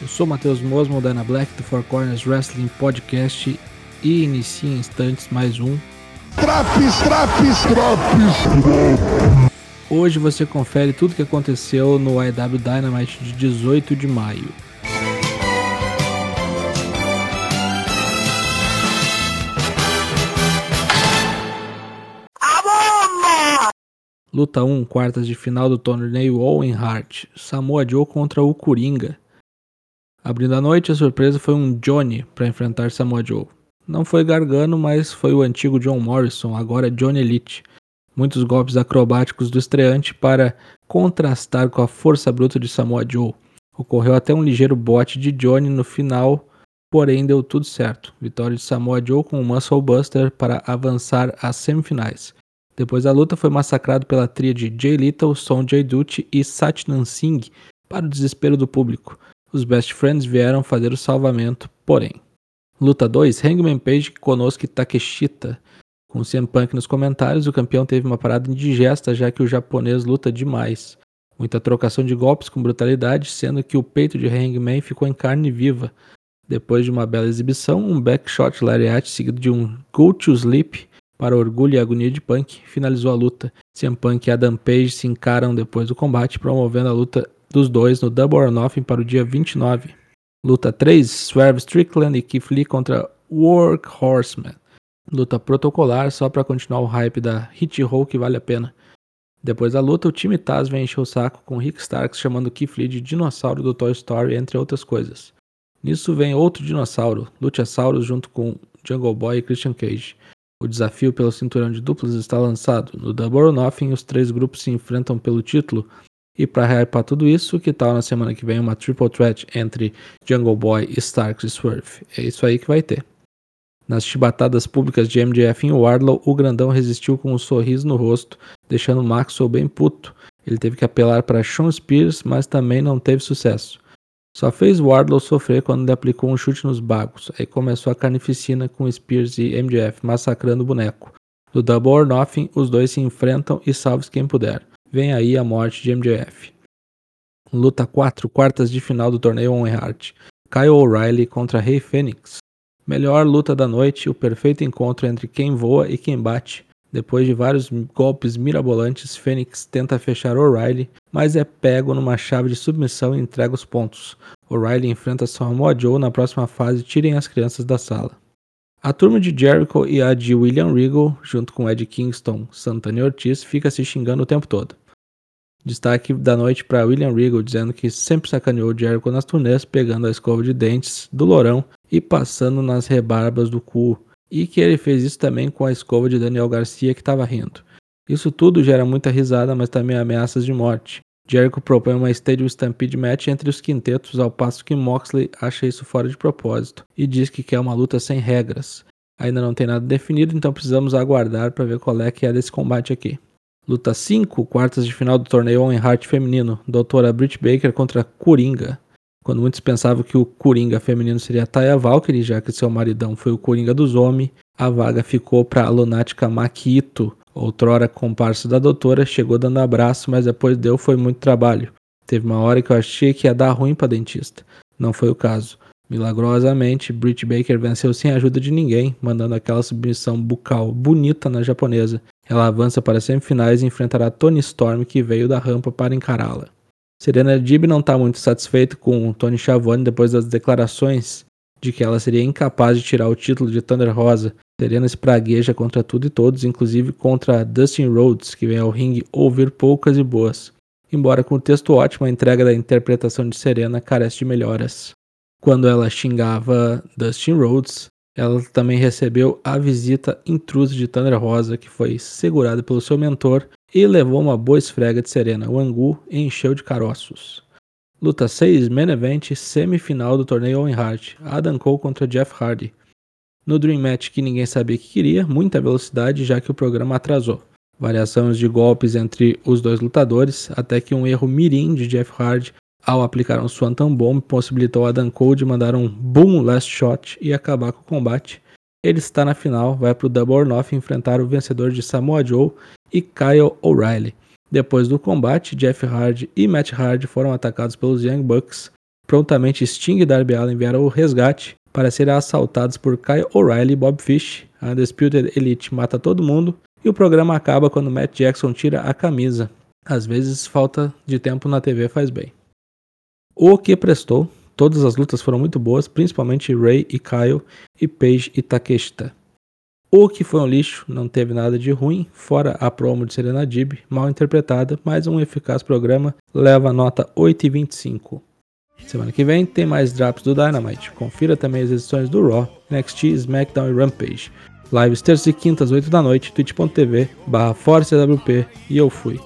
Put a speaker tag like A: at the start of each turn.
A: Eu sou Matheus Mosmo, Dana Black, do Four Corners Wrestling Podcast e inicia em instantes mais um.
B: Traps, traps, traps.
A: Hoje você confere tudo o que aconteceu no IW Dynamite de 18 de maio. Luta 1, quartas de final do torneio Owen Hart. Samoa Joe contra o Coringa. Abrindo a noite, a surpresa foi um Johnny para enfrentar Samoa Joe. Não foi Gargano, mas foi o antigo John Morrison, agora Johnny Elite. Muitos golpes acrobáticos do estreante para contrastar com a força bruta de Samoa Joe. Ocorreu até um ligeiro bote de Johnny no final, porém deu tudo certo. Vitória de Samoa Joe com o Muscle Buster para avançar às semifinais. Depois da luta, foi massacrado pela tríade Jay Little, Sonjay Dutt e Satnam Singh, para o desespero do público. Os Best Friends vieram fazer o salvamento, porém. Luta 2, Hangman Page, Konosuke Takeshita. Com o CM Punk nos comentários, o campeão teve uma parada indigesta, já que o japonês luta demais. Muita trocação de golpes com brutalidade, sendo que o peito de Hangman ficou em carne viva. Depois de uma bela exibição, um backshot lariat seguido de um go to sleep para orgulho e agonia de Punk, finalizou a luta. CM Punk e Adam Page se encaram depois do combate, promovendo a luta dos dois no Double or Nothing para o dia 29. Luta 3, Swerve Strickland e Keith Lee contra Workhorseman. Luta protocolar só para continuar o hype da Hit Roll que vale a pena. Depois da luta, o time Taz vem encher o saco com Rick Starks chamando Keith Lee de dinossauro do Toy Story, entre outras coisas. Nisso vem outro dinossauro, Luchasaurus junto com Jungle Boy e Christian Cage. O desafio pelo cinturão de duplas está lançado. No Double or Nothing, os três grupos se enfrentam pelo título. E para hypar tudo isso, que tal na semana que vem uma triple threat entre Jungle Boy, Starks e Swerve? É isso aí que vai ter. Nas chibatadas públicas de MJF em Wardlow, o grandão resistiu com um sorriso no rosto, deixando Maxwell bem puto. Ele teve que apelar para Sean Spears, mas também não teve sucesso. Só fez Wardlow sofrer quando ele aplicou um chute nos bagos. Aí começou a carnificina com Spears e MJF massacrando o boneco. No Double or Nothing, os dois se enfrentam e salve quem puder. Vem aí a morte de MJF. Luta 4, quartas de final do torneio Owen Hart. Kyle O'Reilly contra Rey Fênix. Melhor luta da noite, o perfeito encontro entre quem voa e quem bate. Depois de vários golpes mirabolantes, Fênix tenta fechar O'Reilly, mas é pego numa chave de submissão e entrega os pontos. O'Reilly enfrenta Samoa Joe na próxima fase Tirem as crianças da sala. A turma de Jericho e a de William Regal, junto com Ed Kingston, Santana e Ortiz, fica se xingando o tempo todo. Destaque da noite para William Regal dizendo que sempre sacaneou Jericho nas turnês, pegando a escova de dentes do Lourão e passando nas rebarbas do cu, e que ele fez isso também com a escova de Daniel Garcia que estava rindo. Isso tudo gera muita risada, mas também ameaças de morte. Jericho propõe uma Stadium Stampede match entre os quintetos, ao passo que Moxley acha isso fora de propósito e diz que quer uma luta sem regras. Ainda não tem nada definido, então precisamos aguardar para ver qual é que é desse combate aqui. Luta 5, quartas de final do torneio Owen Hart feminino, doutora Britt Baker contra Coringa. Quando muitos pensavam que o Coringa feminino seria Taya Valkyrie, já que seu maridão foi o Coringa dos homens, a vaga ficou para a lunática Makito, outrora comparsa da doutora, chegou dando abraço, mas depois deu foi muito trabalho. Teve uma hora que eu achei que ia dar ruim para dentista. Não foi o caso. Milagrosamente, Britt Baker venceu sem a ajuda de ninguém, mandando aquela submissão bucal bonita na japonesa. Ela avança para as semifinais e enfrentará Tony Storm, que veio da rampa para encará-la. Serena Dib não está muito satisfeita com Tony Schiavone depois das declarações de que ela seria incapaz de tirar o título de Thunder Rosa. Serena espragueja contra tudo e todos, inclusive contra Dustin Rhodes, que vem ao ringue ouvir poucas e boas. Embora com o texto ótimo, a entrega da interpretação de Serena carece de melhoras. Quando ela xingava Dustin Rhodes, ela também recebeu a visita intrusa de Thunder Rosa, que foi segurada pelo seu mentor e levou uma boa esfrega de Serena. O Angu encheu de caroços. Luta 6, Main Event, semifinal do torneio Owen Hart. Adam Cole contra Jeff Hardy. No Dream Match que ninguém sabia que queria, muita velocidade já que o programa atrasou. Variações de golpes entre os dois lutadores, até que um erro mirim de Jeff Hardy ao aplicar um Swanton Bomb possibilitou Adam Cole de mandar um Boom Last Shot e acabar com o combate. Ele está na final, vai para o Double or Nothing enfrentar o vencedor de Samoa Joe e Kyle O'Reilly. Depois do combate, Jeff Hardy e Matt Hardy foram atacados pelos Young Bucks. Prontamente, Sting e Darby Allin vieram ao resgate para serem assaltados por Kyle O'Reilly e Bob Fish. A Undisputed Elite mata todo mundo e o programa acaba quando Matt Jackson tira a camisa. Às vezes, falta de tempo na TV faz bem. O que prestou, todas as lutas foram muito boas, principalmente Ray e Kyle e Paige e Takeshita. O que foi um lixo, não teve nada de ruim, fora a promo de Serena Dib, mal interpretada, mas um eficaz programa, leva nota 8,25. Semana que vem tem mais drops do Dynamite. Confira também as edições do Raw, NXT, SmackDown e Rampage. Lives terças e quintas, 8 da noite, twitch.tv barra e eu fui.